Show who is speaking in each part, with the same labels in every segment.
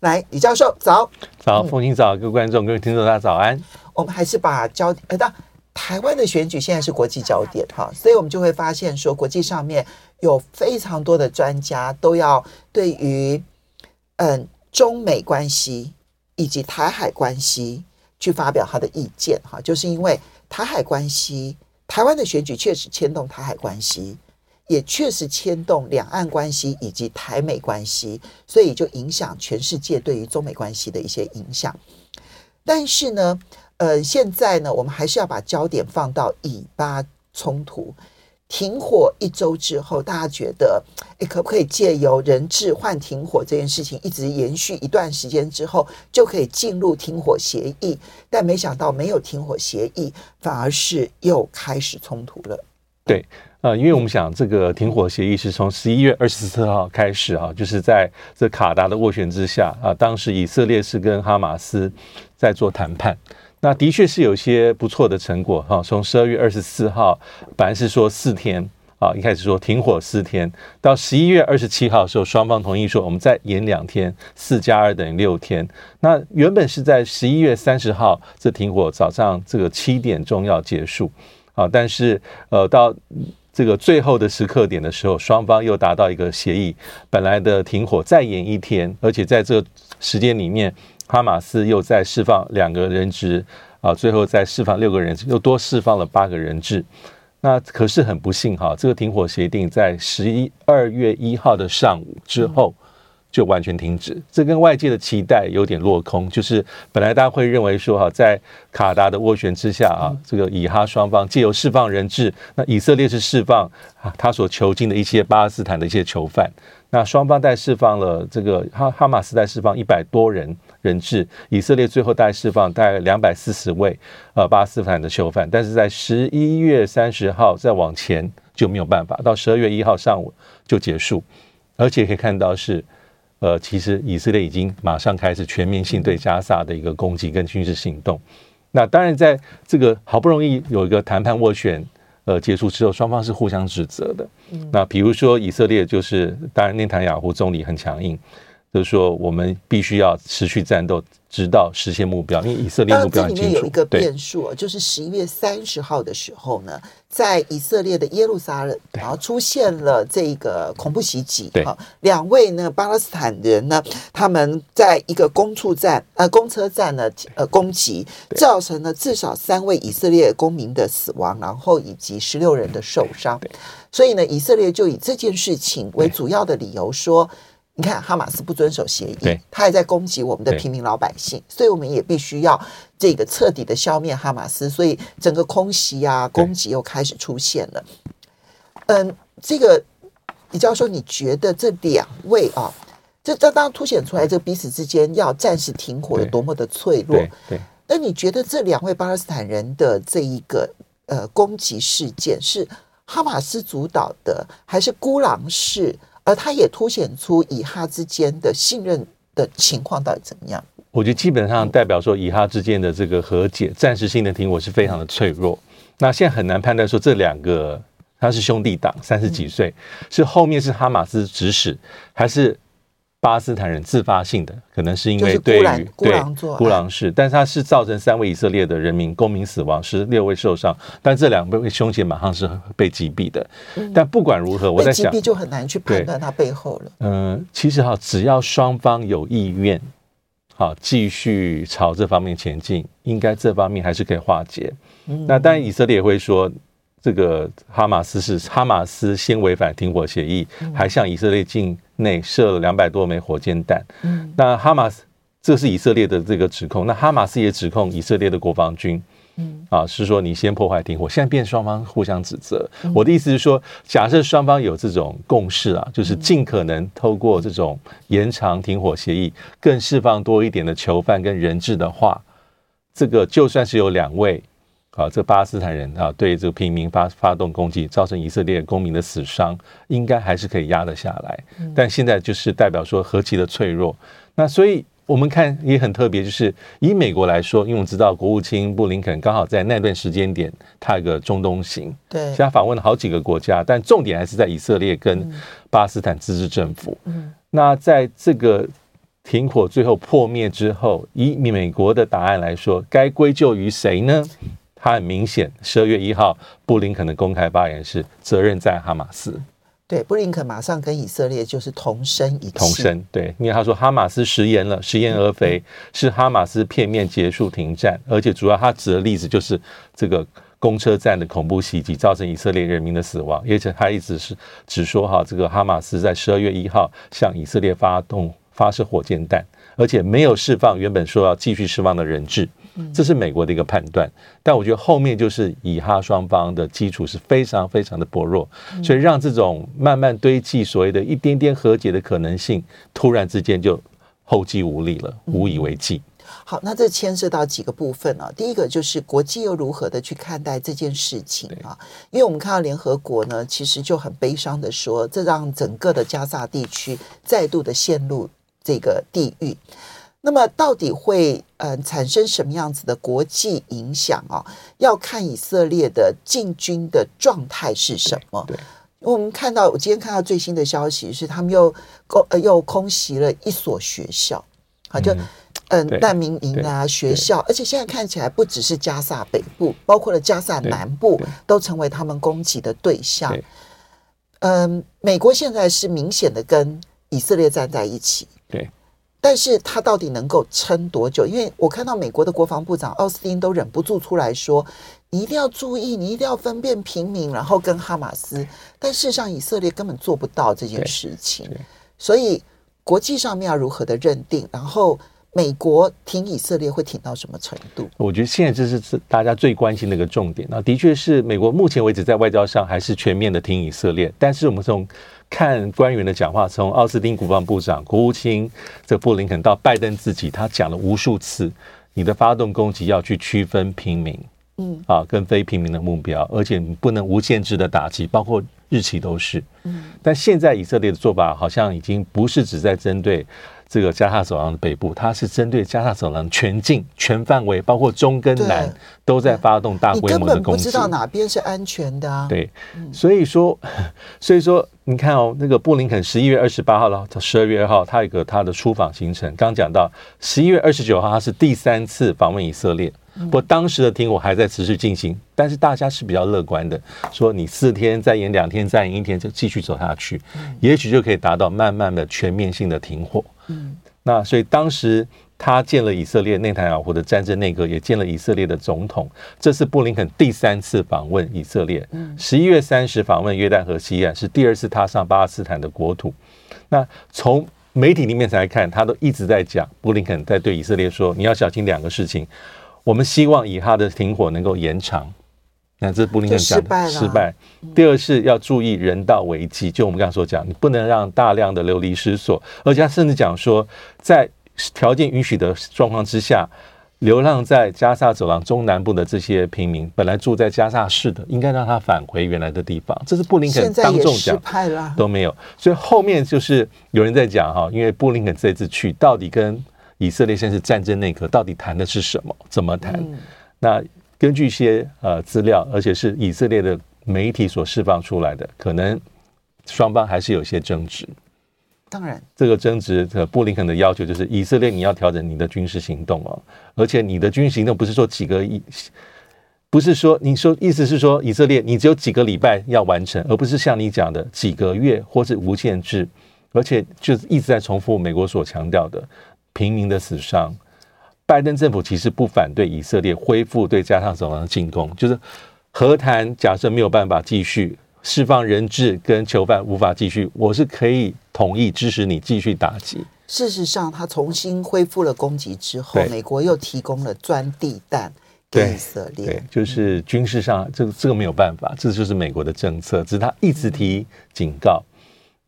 Speaker 1: 来，李教授早，
Speaker 2: 早，凤馨早，各位观众、各位听众，大家早安。
Speaker 1: 我们还是把焦点，呃，到台湾的选举现在是国际焦点哈，所以我们就会发现说，国际上面有非常多的专家都要对于嗯中美关系以及台海关系去发表他的意见哈，就是因为台海关系，台湾的选举确实牵动台海关系。也确实牵动两岸关系以及台美关系，所以就影响全世界对于中美关系的一些影响。但是呢，呃，现在呢，我们还是要把焦点放到以巴冲突停火一周之后，大家觉得，诶，可不可以借由人质换停火这件事情一直延续一段时间之后，就可以进入停火协议？但没想到没有停火协议，反而是又开始冲突了。
Speaker 2: 对。呃，因为我们想，这个停火协议是从十一月二十四号开始啊，就是在这卡达的斡旋之下啊，当时以色列是跟哈马斯在做谈判，那的确是有些不错的成果哈。从十二月二十四号，本来是说四天啊，一开始说停火四天，到十一月二十七号的时候，双方同意说我们再延两天，四加二等于六天。那原本是在十一月三十号这停火早上这个七点钟要结束啊，但是呃到。这个最后的时刻点的时候，双方又达到一个协议，本来的停火再延一天，而且在这时间里面，哈马斯又再释放两个人质啊，最后再释放六个人质，又多释放了八个人质。那可是很不幸哈，这个停火协定在十一二月一号的上午之后。就完全停止，这跟外界的期待有点落空。就是本来大家会认为说哈，在卡达的斡旋之下啊，这个以哈双方借由释放人质，那以色列是释放他所囚禁的一些巴勒斯坦的一些囚犯，那双方在释放了这个哈哈马斯在释放一百多人人质，以色列最后大概释放大概两百四十位呃巴勒斯坦的囚犯，但是在十一月三十号再往前就没有办法，到十二月一号上午就结束，而且可以看到是。呃，其实以色列已经马上开始全面性对加沙的一个攻击跟军事行动。那当然，在这个好不容易有一个谈判斡旋呃结束之后，双方是互相指责的。那比如说以色列就是，当然内塔尼亚胡总理很强硬，就是说我们必须要持续战斗。直到实现目标，因为以色列目标很清楚。这里面
Speaker 1: 有一个变数，就是十一月三十号的时候呢，在以色列的耶路撒冷，然后出现了这个恐怖袭击。
Speaker 2: 对，
Speaker 1: 两位呢巴勒斯坦人呢，他们在一个公处站呃公车站呢呃攻击，造成了至少三位以色列公民的死亡，然后以及十六人的受伤。所以呢，以色列就以这件事情为主要的理由说。你看，哈马斯不遵守协议，他还在攻击我们的平民老百姓，所以我们也必须要这个彻底的消灭哈马斯。所以整个空袭啊，攻击又开始出现了。嗯，这个李教授，你觉得这两位啊，这这当然凸显出来，这彼此之间要暂时停火有多么的脆弱。对，那你觉得这两位巴勒斯坦人的这一个呃攻击事件是哈马斯主导的，还是孤狼式？而它也凸显出以哈之间的信任的情况到底怎么样？
Speaker 2: 我觉得基本上代表说，以哈之间的这个和解、暂时性的停火是非常的脆弱。那现在很难判断说这两个他是兄弟党，三十几岁，是后面是哈马斯指使，还是？巴斯坦人自发性的，可能是因为对于对孤狼式，但是他是造成三位以色列的人民公民死亡，十六位受伤，但这两位凶嫌马上是被击毙的。但不管如何，我在想，
Speaker 1: 就很难去判断他背后了。
Speaker 2: 嗯，其实哈，只要双方有意愿，好继续朝这方面前进，应该这方面还是可以化解。嗯、那当然，以色列也会说，这个哈马斯是哈马斯先违反停火协议，嗯、还向以色列境内射了两百多枚火箭弹。嗯、那哈马斯这是以色列的这个指控，那哈马斯也指控以色列的国防军。嗯啊，是说你先破坏停火，现在变双方互相指责。嗯、我的意思是说，假设双方有这种共识啊，就是尽可能透过这种延长停火协议，更释放多一点的囚犯跟人质的话，这个就算是有两位啊，这巴勒斯坦人啊对这个平民发发动攻击，造成以色列公民的死伤，应该还是可以压得下来。但现在就是代表说何其的脆弱，那所以。我们看也很特别，就是以美国来说，因为我们知道国务卿布林肯刚好在那段时间点，他有个中东行，对，所以他访问了好几个国家，但重点还是在以色列跟巴勒斯坦自治政府。嗯，那在这个停火最后破灭之后，以美国的答案来说，该归咎于谁呢？他很明显，十二月一号布林肯的公开发言是责任在哈马斯。
Speaker 1: 对，布林肯马上跟以色列就是同声一气。
Speaker 2: 同声，对，因为他说哈马斯食言了，食言而肥，是哈马斯片面结束停战，而且主要他指的例子就是这个公车站的恐怖袭击，造成以色列人民的死亡，而且他一直是只说哈，这个哈马斯在十二月一号向以色列发动发射火箭弹，而且没有释放原本说要继续释放的人质。这是美国的一个判断，但我觉得后面就是以哈双方的基础是非常非常的薄弱，所以让这种慢慢堆积所谓的一点点和解的可能性，突然之间就后继无力了，无以为继。
Speaker 1: 好，那这牵涉到几个部分啊。第一个就是国际又如何的去看待这件事情啊？因为我们看到联合国呢，其实就很悲伤的说，这让整个的加沙地区再度的陷入这个地狱。那么到底会嗯、呃、产生什么样子的国际影响啊？要看以色列的进军的状态是什么。对，对我们看到我今天看到最新的消息是，他们又攻呃又空袭了一所学校，好就嗯难民营啊学校，而且现在看起来不只是加萨北部，包括了加萨南部都成为他们攻击的对象。嗯，美国现在是明显的跟以色列站在一起。对。但是他到底能够撑多久？因为我看到美国的国防部长奥斯汀都忍不住出来说：“你一定要注意，你一定要分辨平民，然后跟哈马斯。”但事实上，以色列根本做不到这件事情。所以国际上面要如何的认定？然后美国挺以色列会挺到什么程度？
Speaker 2: 我觉得现在这是大家最关心的一个重点。那的确是美国目前为止在外交上还是全面的挺以色列，但是我们从看官员的讲话，从奥斯汀国防部长、国务卿这布林肯到拜登自己，他讲了无数次，你的发动攻击要去区分平民，嗯啊，跟非平民的目标，而且你不能无限制的打击，包括日期都是。嗯，但现在以色列的做法好像已经不是只在针对。这个加沙走廊的北部，它是针对加沙走廊全境、全范围，包括中跟南，都在发动大规模的攻击。你根本
Speaker 1: 不知道哪边是安全的啊！
Speaker 2: 对，所以说，所以说，你看哦，那个布林肯十一月二十八号到十二月二号，他有一个他的出访行程。刚讲到十一月二十九号，他是第三次访问以色列。不过当时的停火还在持续进行，但是大家是比较乐观的，说你四天再延两天，再延一天，就继续走下去，也许就可以达到慢慢的全面性的停火。嗯，那所以当时他见了以色列内塔尼亚胡的战争内阁，也见了以色列的总统。这是布林肯第三次访问以色列。嗯，十一月三十访问约旦河西岸，是第二次踏上巴勒斯坦的国土。那从媒体里面来看，他都一直在讲，布林肯在对以色列说：“你要小心两个事情。我们希望以哈的停火能够延长。”那这是布林肯讲的失败。第二是要注意人道危机，就我们刚刚所讲，你不能让大量的流离失所，而且他甚至讲说，在条件允许的状况之下，流浪在加沙走廊中南部的这些平民，本来住在加沙市的，应该让他返回原来的地方。这是布林肯当众讲，都没有。所以后面就是有人在讲哈，因为布林肯这次去，到底跟以色列现在是战争内阁，到底谈的是什么？怎么谈？那？根据一些呃资料，而且是以色列的媒体所释放出来的，可能双方还是有些争执。
Speaker 1: 当然，
Speaker 2: 这个争执，呃，布林肯的要求就是以色列你要调整你的军事行动哦，而且你的军事行动不是说几个一，不是说你说意思是说以色列你只有几个礼拜要完成，而不是像你讲的几个月或是无限制，而且就是一直在重复美国所强调的。平民的死伤。拜登政府其实不反对以色列恢复对加沙走廊的进攻，就是和谈假设没有办法继续释放人质跟囚犯无法继续，我是可以同意支持你继续打击。
Speaker 1: 事实上，他重新恢复了攻击之后，美国又提供了钻地弹给以色列。
Speaker 2: 对，就是军事上这个这个没有办法，这就是美国的政策，只是他一直提警告。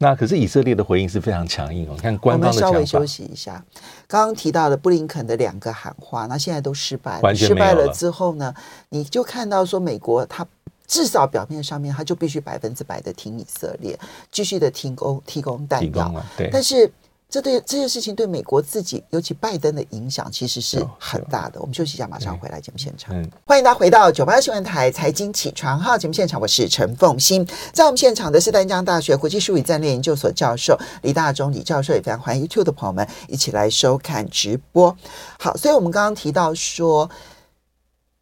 Speaker 2: 那可是以色列的回应是非常强硬哦。你看官方的。
Speaker 1: 我们稍微休息一下。刚刚提到的布林肯的两个喊话，那现在都失败了。失败了之后呢，你就看到说美国它至少表面上面它就必须百分之百的听以色列，继续的提供提供弹药。
Speaker 2: 对，
Speaker 1: 但是。这对这件事情对美国自己，尤其拜登的影响，其实是很大的。我们休息一下，马上回来节目现场。欢迎大家回到九八新闻台财经起床号节目现场，我是陈凤欣。在我们现场的是丹江大学国际术语战略研究所教授李大中李教授，也非常欢迎 YouTube 的朋友们一起来收看直播。好，所以我们刚刚提到说，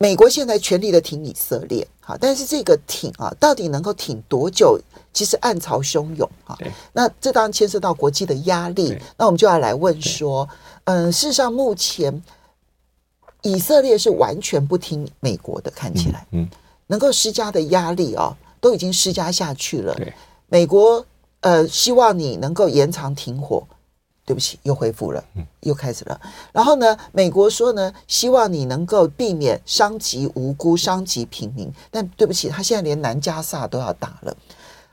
Speaker 1: 美国现在全力的挺以色列，好，但是这个挺啊，到底能够挺多久？其实暗潮汹涌哈，那这当然牵涉到国际的压力。那我们就要来问说，嗯，事实上目前以色列是完全不听美国的，看起来，嗯，能够施加的压力哦，都已经施加下去了。美国呃希望你能够延长停火，对不起，又恢复了，嗯又开始了。然后呢，美国说呢，希望你能够避免伤及无辜、伤及平民，但对不起，他现在连南加萨都要打了。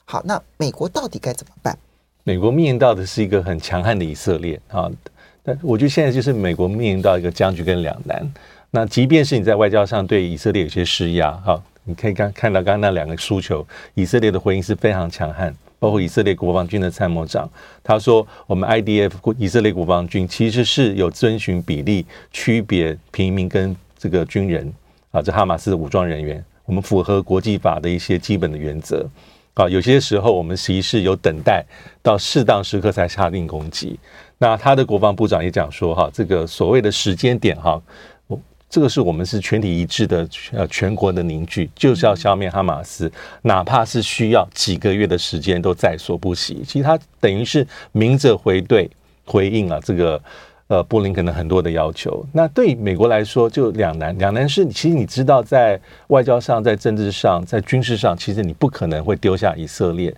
Speaker 1: 好，那美国到底该怎么办？
Speaker 2: 美国面临到的是一个很强悍的以色列啊，但我觉得现在就是美国面临到一个僵局跟两难。那即便是你在外交上对以色列有些施压，哈，你可以刚看到刚刚那两个诉求，以色列的回应是非常强悍，包括以色列国防军的参谋长，他说我们 IDF 以色列国防军其实是有遵循比例区别平民跟这个军人啊，这哈马斯的武装人员，我们符合国际法的一些基本的原则。啊，有些时候我们其实是有等待到适当时刻才下令攻击。那他的国防部长也讲说，哈，这个所谓的时间点，哈，这个是我们是全体一致的，呃，全国的凝聚，就是要消灭哈马斯，哪怕是需要几个月的时间，都在所不惜。其实他等于是明着回对回应了这个。呃，布林肯的很多的要求，那对美国来说就两难。两难是，其实你知道，在外交上、在政治上、在军事上，其实你不可能会丢下以色列。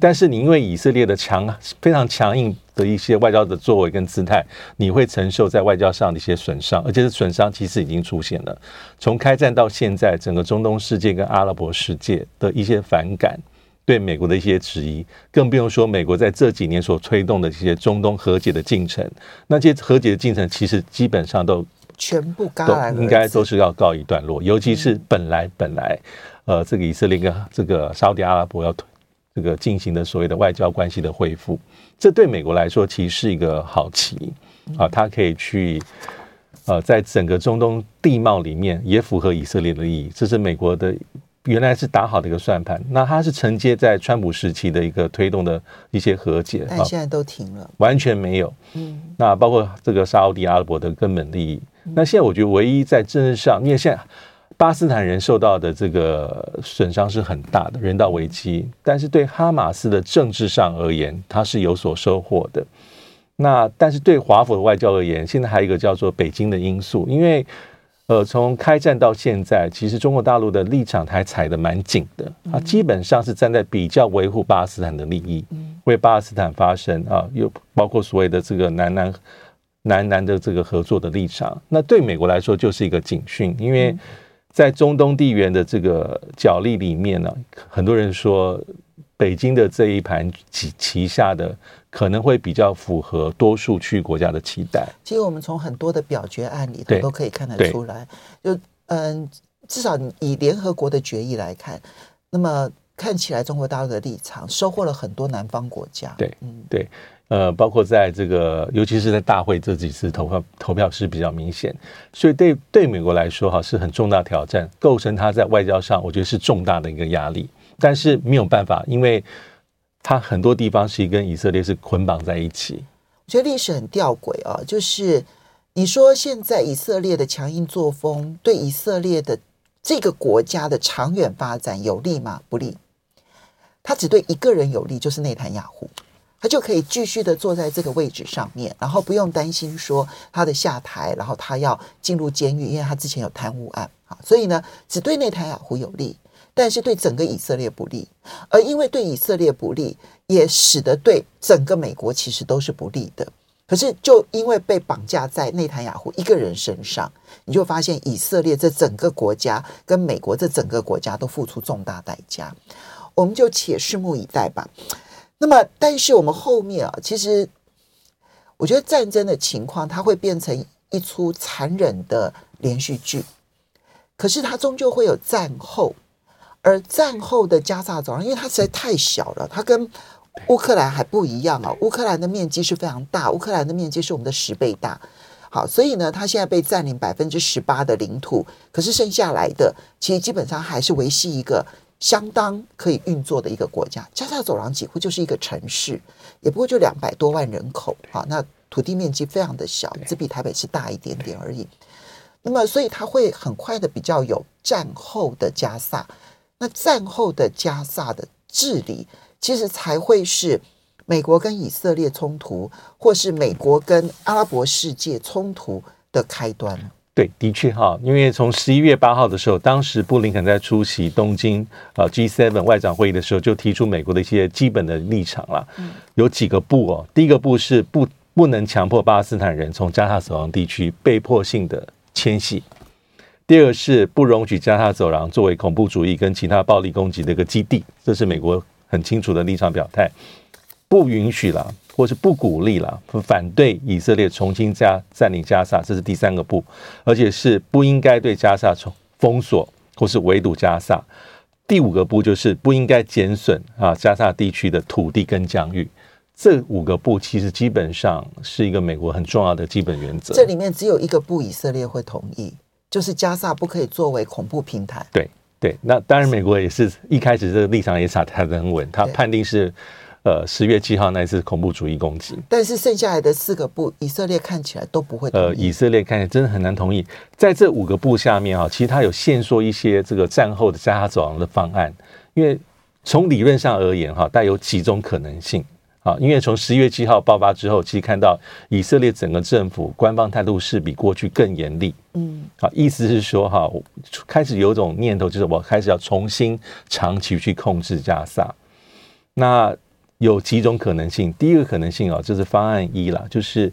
Speaker 2: 但是你因为以色列的强、非常强硬的一些外交的作为跟姿态，你会承受在外交上的一些损伤，而且是损伤其实已经出现了。从开战到现在，整个中东世界跟阿拉伯世界的一些反感。对美国的一些质疑，更不用说美国在这几年所推动的这些中东和解的进程。那这些和解的进程，其实基本上都
Speaker 1: 全部都
Speaker 2: 应该都是要告一段落。尤其是本来本来，呃，这个以色列跟这个沙特阿拉伯要这个进行的所谓的外交关系的恢复，这对美国来说其实是一个好棋啊，它可以去呃，在整个中东地貌里面也符合以色列的利益。这是美国的。原来是打好的一个算盘，那它是承接在川普时期的一个推动的一些和解，
Speaker 1: 但现在都停了，
Speaker 2: 完全没有。嗯，那包括这个沙乌地阿拉伯的根本利益。那现在我觉得唯一在政治上，因为现在巴斯坦人受到的这个损伤是很大的人道危机，但是对哈马斯的政治上而言，他是有所收获的。那但是对华府的外交而言，现在还有一个叫做北京的因素，因为。呃，从开战到现在，其实中国大陆的立场还踩得蛮紧的，啊，基本上是站在比较维护巴勒斯坦的利益，为巴勒斯坦发声啊，又包括所谓的这个南南南南的这个合作的立场。那对美国来说就是一个警讯，因为在中东地缘的这个角力里面呢，很多人说北京的这一盘旗旗下的。可能会比较符合多数区域国家的期待。
Speaker 1: 其实我们从很多的表决案里头都可以看得出来，就嗯，至少以联合国的决议来看，那么看起来中国大陆的立场收获了很多南方国家。
Speaker 2: 对，嗯，对，呃，包括在这个，尤其是在大会这几次投票投票是比较明显，所以对对美国来说哈是很重大挑战，构成他在外交上我觉得是重大的一个压力，但是没有办法，因为。它很多地方是跟以色列是捆绑在一起。
Speaker 1: 我觉得历史很吊诡啊，就是你说现在以色列的强硬作风对以色列的这个国家的长远发展有利吗？不利。他只对一个人有利，就是内塔雅胡。他就可以继续的坐在这个位置上面，然后不用担心说他的下台，然后他要进入监狱，因为他之前有贪污案啊，所以呢，只对内塔雅胡有利，但是对整个以色列不利，而因为对以色列不利，也使得对整个美国其实都是不利的。可是就因为被绑架在内塔尼亚胡一个人身上，你就发现以色列这整个国家跟美国这整个国家都付出重大代价，我们就且拭目以待吧。那么，但是我们后面啊，其实我觉得战争的情况，它会变成一出残忍的连续剧。可是它终究会有战后，而战后的加萨走廊，因为它实在太小了，它跟乌克兰还不一样啊。乌克兰的面积是非常大，乌克兰的面积是我们的十倍大。好，所以呢，它现在被占领百分之十八的领土，可是剩下来的，其实基本上还是维系一个。相当可以运作的一个国家，加萨走廊几乎就是一个城市，也不过就两百多万人口啊，那土地面积非常的小，只比台北市大一点点而已。那么，所以它会很快的比较有战后的加萨，那战后的加萨的治理，其实才会是美国跟以色列冲突，或是美国跟阿拉伯世界冲突的开端。
Speaker 2: 对，的确哈，因为从十一月八号的时候，当时布林肯在出席东京啊 G7 外长会议的时候，就提出美国的一些基本的立场了。有几个步哦，第一个步是不不能强迫巴勒斯坦人从加萨走廊地区被迫性的迁徙；第二是不容许加沙走廊作为恐怖主义跟其他暴力攻击的一个基地，这是美国很清楚的立场表态，不允许了。或是不鼓励了，反对以色列重新加占领加沙，这是第三个不，而且是不应该对加沙从封锁或是围堵加沙。第五个不就是不应该减损啊加沙地区的土地跟疆域。这五个不其实基本上是一个美国很重要的基本原则。
Speaker 1: 这里面只有一个不，以色列会同意，就是加萨不可以作为恐怖平台。
Speaker 2: 对对，那当然美国也是一开始这个立场也踩得很稳，他判定是。呃，十月七号那一次恐怖主义攻击，
Speaker 1: 但是剩下来的四个部，以色列看起来都不会。
Speaker 2: 呃，以色列看起来真的很难同意。在这五个部下面啊，其实他有限缩一些这个战后的加沙走廊的方案，因为从理论上而言哈，带有几种可能性啊。因为从十一月七号爆发之后，其实看到以色列整个政府官方态度是比过去更严厉。嗯，啊，意思是说哈，开始有种念头，就是我开始要重新长期去控制加沙。那有几种可能性，第一个可能性啊，就是方案一啦，就是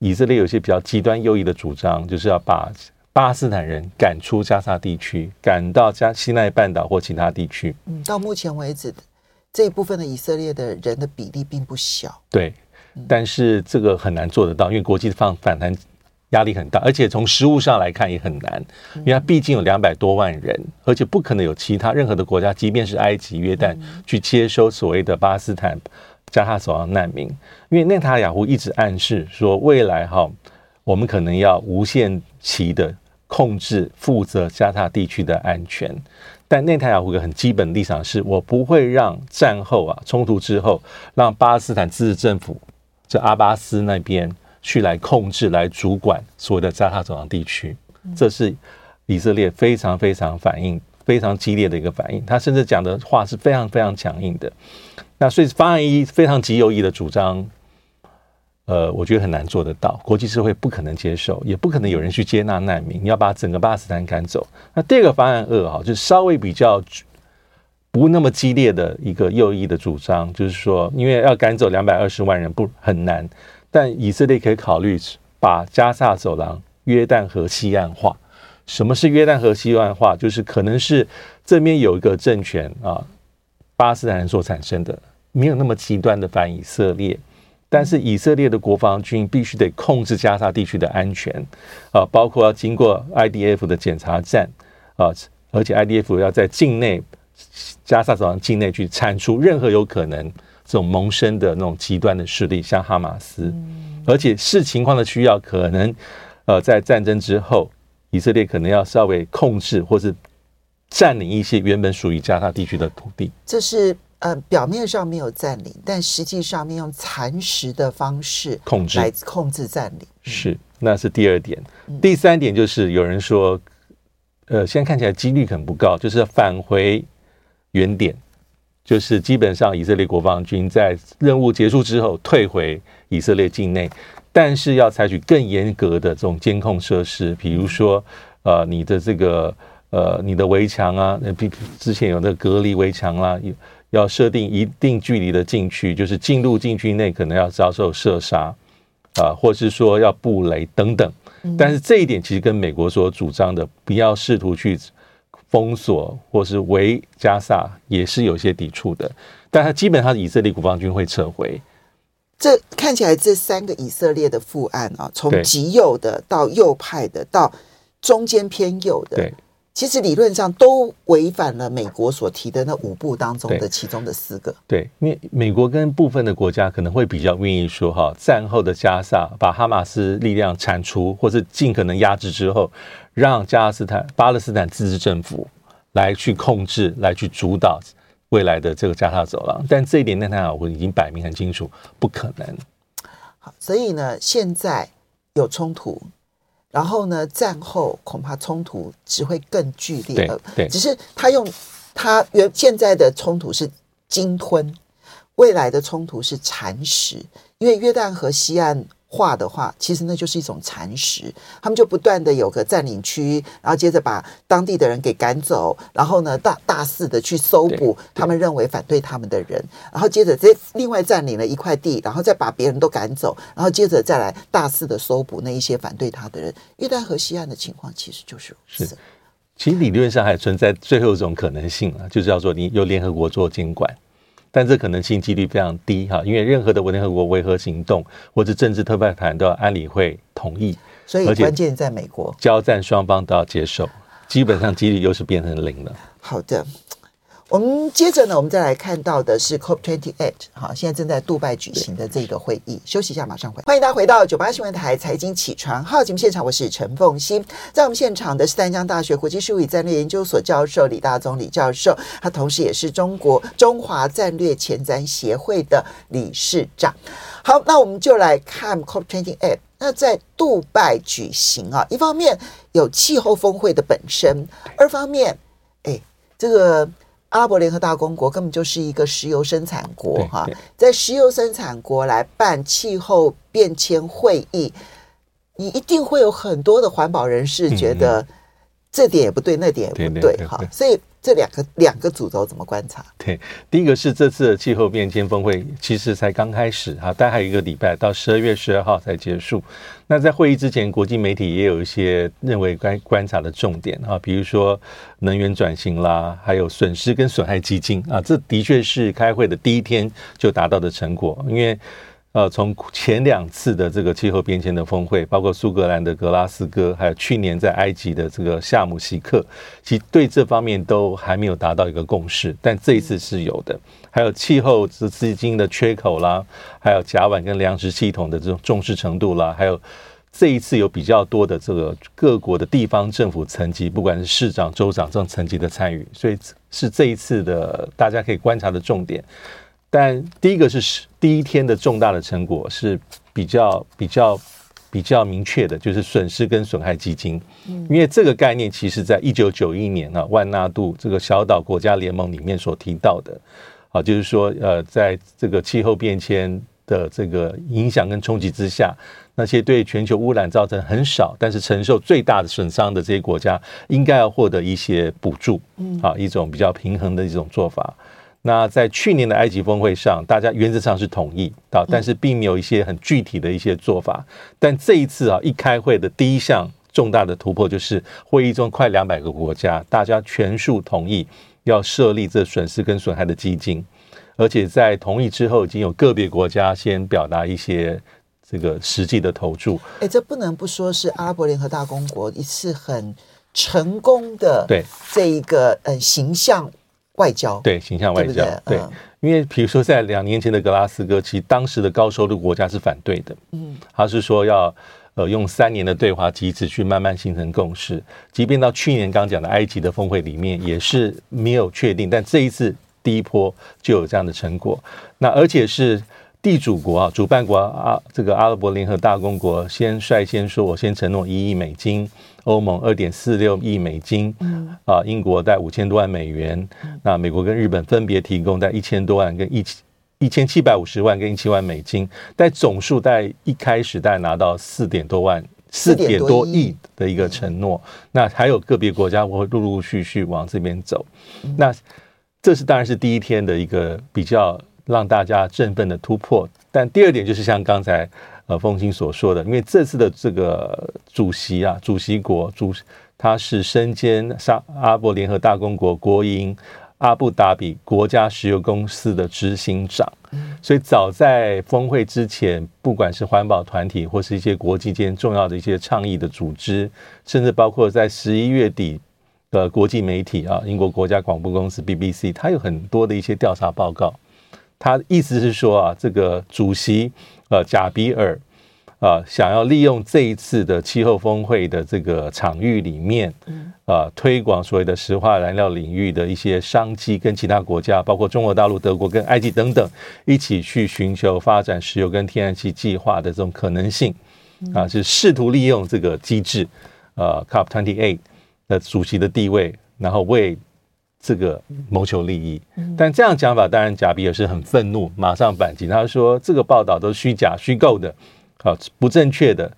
Speaker 2: 以色列有些比较极端右翼的主张，就是要把巴勒斯坦人赶出加沙地区，赶到加西奈半岛或其他地区。
Speaker 1: 嗯，到目前为止，这一部分的以色列的人的比例并不小。
Speaker 2: 对，但是这个很难做得到，因为国际放反弹。压力很大，而且从实物上来看也很难，因为它毕竟有两百多万人，而且不可能有其他任何的国家，即便是埃及、约旦，去接收所谓的巴勒斯坦加沙走廊难民。因为内塔尼亚胡一直暗示说，未来哈，我们可能要无限期的控制、负责加沙地区的安全。但内塔尼亚胡个很基本立场是，我不会让战后啊冲突之后，让巴勒斯坦自治政府这阿巴斯那边。去来控制、来主管所谓的加沙走廊地区，这是以色列非常非常反应非常激烈的一个反应。他甚至讲的话是非常非常强硬的。那所以方案一非常极右翼的主张，呃，我觉得很难做得到，国际社会不可能接受，也不可能有人去接纳难民。你要把整个巴勒斯坦赶走。那第二个方案二哈，就是稍微比较不那么激烈的一个右翼的主张，就是说，因为要赶走两百二十万人不很难。但以色列可以考虑把加萨走廊约旦河西岸化。什么是约旦河西岸化？就是可能是这边有一个政权啊，巴勒斯坦所产生的，没有那么极端的反以色列。但是以色列的国防军必须得控制加沙地区的安全啊，包括要经过 IDF 的检查站啊，而且 IDF 要在境内加沙走廊境内去铲除任何有可能。这种萌生的那种极端的势力，像哈马斯，而且视情况的需要，可能呃，在战争之后，以色列可能要稍微控制或是占领一些原本属于加沙地区的土地。
Speaker 1: 这是呃表面上没有占领，但实际上面用蚕食的方式控制来控制占领。
Speaker 2: 是，那是第二点。第三点就是有人说，呃，现在看起来几率很不高，就是返回原点。就是基本上以色列国防军在任务结束之后退回以色列境内，但是要采取更严格的这种监控设施，比如说呃你的这个呃你的围墙啊，比之前有那个隔离围墙啦，要设定一定距离的禁区，就是进入禁区内可能要遭受射杀啊，或是说要布雷等等。但是这一点其实跟美国所主张的不要试图去封锁或是围加萨也是有些抵触的。但他基本上以色列国防军会撤回。
Speaker 1: 这看起来这三个以色列的副案啊，从极右的到右派的到中间偏右的，
Speaker 2: 对。
Speaker 1: 其实理论上都违反了美国所提的那五步当中的其中的四个。
Speaker 2: 对，因为美国跟部分的国家可能会比较愿意说，哈，战后的加萨把哈马斯力量铲除，或是尽可能压制之后，让加勒斯坦巴勒斯坦自治政府来去控制、来去主导未来的这个加沙走廊。但这一点，内塔尼亚胡已经摆明很清楚，不可能。
Speaker 1: 好，所以呢，现在有冲突。然后呢，战后恐怕冲突只会更剧烈了。
Speaker 2: 对，
Speaker 1: 只是他用他原现在的冲突是鲸吞，未来的冲突是蚕食，因为约旦河西岸。化的话，其实那就是一种蚕食。他们就不断的有个占领区，然后接着把当地的人给赶走，然后呢大大肆的去搜捕他们认为反对他们的人，然后接着再另外占领了一块地，然后再把别人都赶走，然后接着再来大肆的搜捕那一些反对他的人。约旦河西岸的情况其实就是如此。
Speaker 2: 其实理论上还存在最后一种可能性啊，就是要做你由联合国做监管。但这可能性几率非常低哈，因为任何的联合国维和行动或者政治特派团都要安理会同意，
Speaker 1: 所以关键在美国，
Speaker 2: 交战双方都要接受，基本上几率又是变成零了。
Speaker 1: 好的。我们接着呢，我们再来看到的是 COP28，好，现在正在杜拜举行的这个会议。休息一下，马上回。欢迎大家回到九八新闻台财经起床号节目现场，我是陈凤欣。在我们现场的是淡江大学国际事务与战略研究所教授李大宗李教授，他同时也是中国中华战略前瞻协会的理事长。好，那我们就来看 COP28。那在杜拜举行啊，一方面有气候峰会的本身，二方面，哎，这个。阿拉伯联合大公国根本就是一个石油生产国哈，在石油生产国来办气候变迁会议，你一定会有很多的环保人士觉得这点也不对，那点也不对哈，所以。这两个两个主轴怎么观察？
Speaker 2: 对，第一个是这次的气候变迁峰会其实才刚开始哈，大概还有一个礼拜，到十二月十二号才结束。那在会议之前，国际媒体也有一些认为观观察的重点啊，比如说能源转型啦，还有损失跟损害基金啊，这的确是开会的第一天就达到的成果，因为。呃，从前两次的这个气候变迁的峰会，包括苏格兰的格拉斯哥，还有去年在埃及的这个夏姆西克，其实对这方面都还没有达到一个共识，但这一次是有的。还有气候资金的缺口啦，还有甲烷跟粮食系统的这种重视程度啦，还有这一次有比较多的这个各国的地方政府层级，不管是市长、州长这种层级的参与，所以是这一次的大家可以观察的重点。但第一个是第一天的重大的成果是比较比较比较明确的，就是损失跟损害基金。因为这个概念其实在一九九一年啊，万纳度这个小岛国家联盟里面所提到的啊，就是说呃，在这个气候变迁的这个影响跟冲击之下，那些对全球污染造成很少，但是承受最大的损伤的这些国家，应该要获得一些补助，啊，一种比较平衡的一种做法。那在去年的埃及峰会上，大家原则上是同意啊，但是并没有一些很具体的一些做法。但这一次啊，一开会的第一项重大的突破就是，会议中快两百个国家，大家全数同意要设立这损失跟损害的基金，而且在同意之后，已经有个别国家先表达一些这个实际的投注。
Speaker 1: 哎，这不能不说是阿拉伯联合大公国一次很成功的对这一个呃形象。外交
Speaker 2: 对形象外交对，对，嗯，因为比如说在两年前的格拉斯哥，其实当时的高收入国家是反对的，嗯，他是说要呃用三年的对话机制去慢慢形成共识，即便到去年刚讲的埃及的峰会里面也是没有确定，但这一次第一波就有这样的成果，那而且是地主国啊，主办国啊，这个阿拉伯联合大公国先率先说，我先承诺一亿美金，欧盟二点四六亿美金，啊，英国在五千多万美元，那美国跟日本分别提供在一千多万跟一千一千七百五十万跟一千万美金，但总数在一开始大概拿到四点多万。四点多亿的一个承诺，那还有个别国家会陆陆续续往这边走，那这是当然是第一天的一个比较让大家振奋的突破。但第二点就是像刚才呃凤馨所说的，因为这次的这个主席啊，主席国主他是身兼沙阿拉伯联合大公国国营。阿布达比国家石油公司的执行长，所以早在峰会之前，不管是环保团体或是一些国际间重要的一些倡议的组织，甚至包括在十一月底的国际媒体啊，英国国家广播公司 BBC，它有很多的一些调查报告。他意思是说啊，这个主席呃贾比尔。啊，想要利用这一次的气候峰会的这个场域里面，啊，推广所谓的石化燃料领域的一些商机，跟其他国家，包括中国大陆、德国跟埃及等等，一起去寻求发展石油跟天然气计划的这种可能性，啊，是试图利用这个机制，呃，COP twenty eight 的主席的地位，然后为这个谋求利益。但这样讲法，当然贾比尔是很愤怒，马上反击，他说这个报道都是虚假、虚构的。啊，不正确的，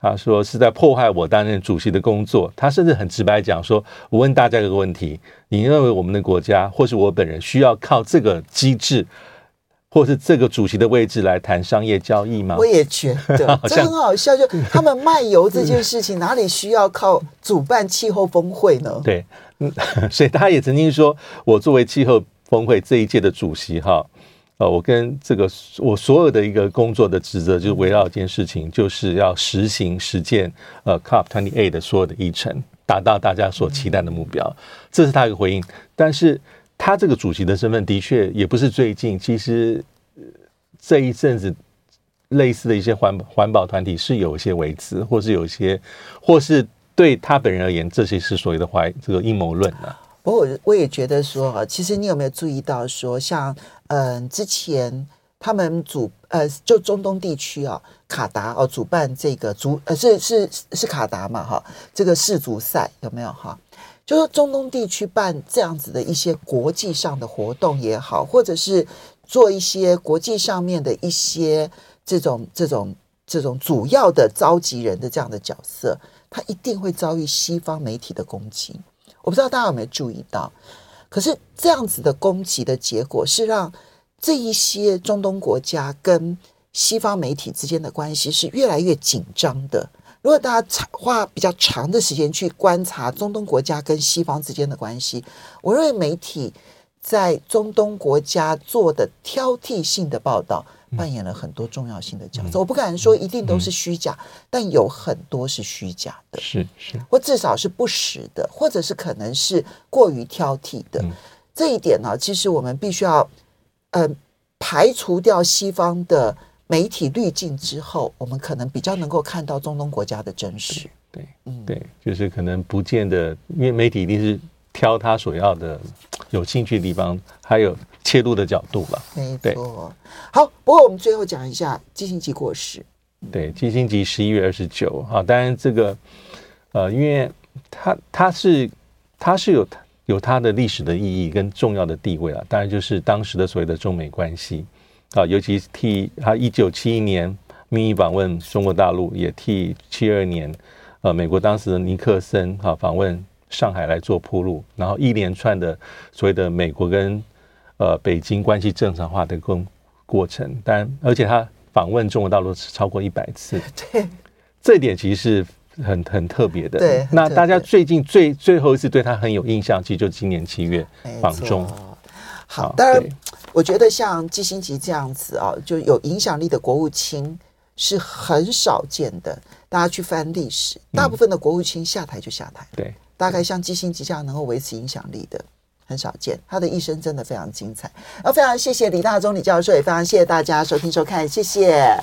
Speaker 2: 他说是在破坏我担任主席的工作。他甚至很直白讲说：“我问大家一个问题，你认为我们的国家或是我本人需要靠这个机制，或是这个主席的位置来谈商业交易吗？”
Speaker 1: 我也觉得 这很好笑，就他们卖油这件事情，哪里需要靠主办气候峰会呢？
Speaker 2: 对，所以他也曾经说：“我作为气候峰会这一届的主席，哈。”呃，我跟这个我所有的一个工作的职责，就是围绕一件事情，就是要实行实践呃 COP twenty eight 的所有的议程，达到大家所期待的目标。这是他一个回应。但是他这个主席的身份的确也不是最近，其实这一阵子类似的一些环环保团体是有一些维持，或是有一些，或是对他本人而言，这些是所谓的怀这个阴谋论呢。
Speaker 1: 不过我我也觉得说啊，其实你有没有注意到说，像嗯之前他们主呃就中东地区啊，卡达哦主办这个足呃是是是卡达嘛哈，这个世足赛有没有哈？就说中东地区办这样子的一些国际上的活动也好，或者是做一些国际上面的一些这种这种这种主要的召集人的这样的角色，他一定会遭遇西方媒体的攻击。我不知道大家有没有注意到，可是这样子的攻击的结果是让这一些中东国家跟西方媒体之间的关系是越来越紧张的。如果大家长花比较长的时间去观察中东国家跟西方之间的关系，我认为媒体在中东国家做的挑剔性的报道。扮演了很多重要性的角色，我不敢说一定都是虚假，但有很多是虚假的，
Speaker 2: 是是，
Speaker 1: 或至少是不实的，或者是可能是过于挑剔的。这一点呢，其实我们必须要，呃，排除掉西方的媒体滤镜之后，我们可能比较能够看到中东国家的真实。
Speaker 2: 对，嗯，对，就是可能不见得，因为媒体一定是挑他所要的、有兴趣的地方，还有。切入的角度吧，
Speaker 1: 没错。好，不过我们最后讲一下基辛吉过世。
Speaker 2: 对，基辛吉十一月二十九号，当然这个呃，因为他他是他是有有他的历史的意义跟重要的地位啊。当然就是当时的所谓的中美关系啊，尤其替他一九七一年秘密访问中国大陆，也替七二年呃美国当时的尼克森哈访问上海来做铺路，然后一连串的所谓的美国跟呃，北京关系正常化的过过程，但而且他访问中国大陆超过一百次，
Speaker 1: 对，
Speaker 2: 这一点其实是很很特别的。
Speaker 1: 对，
Speaker 2: 那大家最近最最后一次对他很有印象，其实就今年七月访中。
Speaker 1: 好，当然，我觉得像基辛格这样子啊，就有影响力的国务卿是很少见的。大家去翻历史，大部分的国务卿下台就下台。
Speaker 2: 对，
Speaker 1: 大概像基辛格这样能够维持影响力的。很少见，他的一生真的非常精彩。那，非常谢谢李大中李教授，也非常谢谢大家收听收看，谢谢。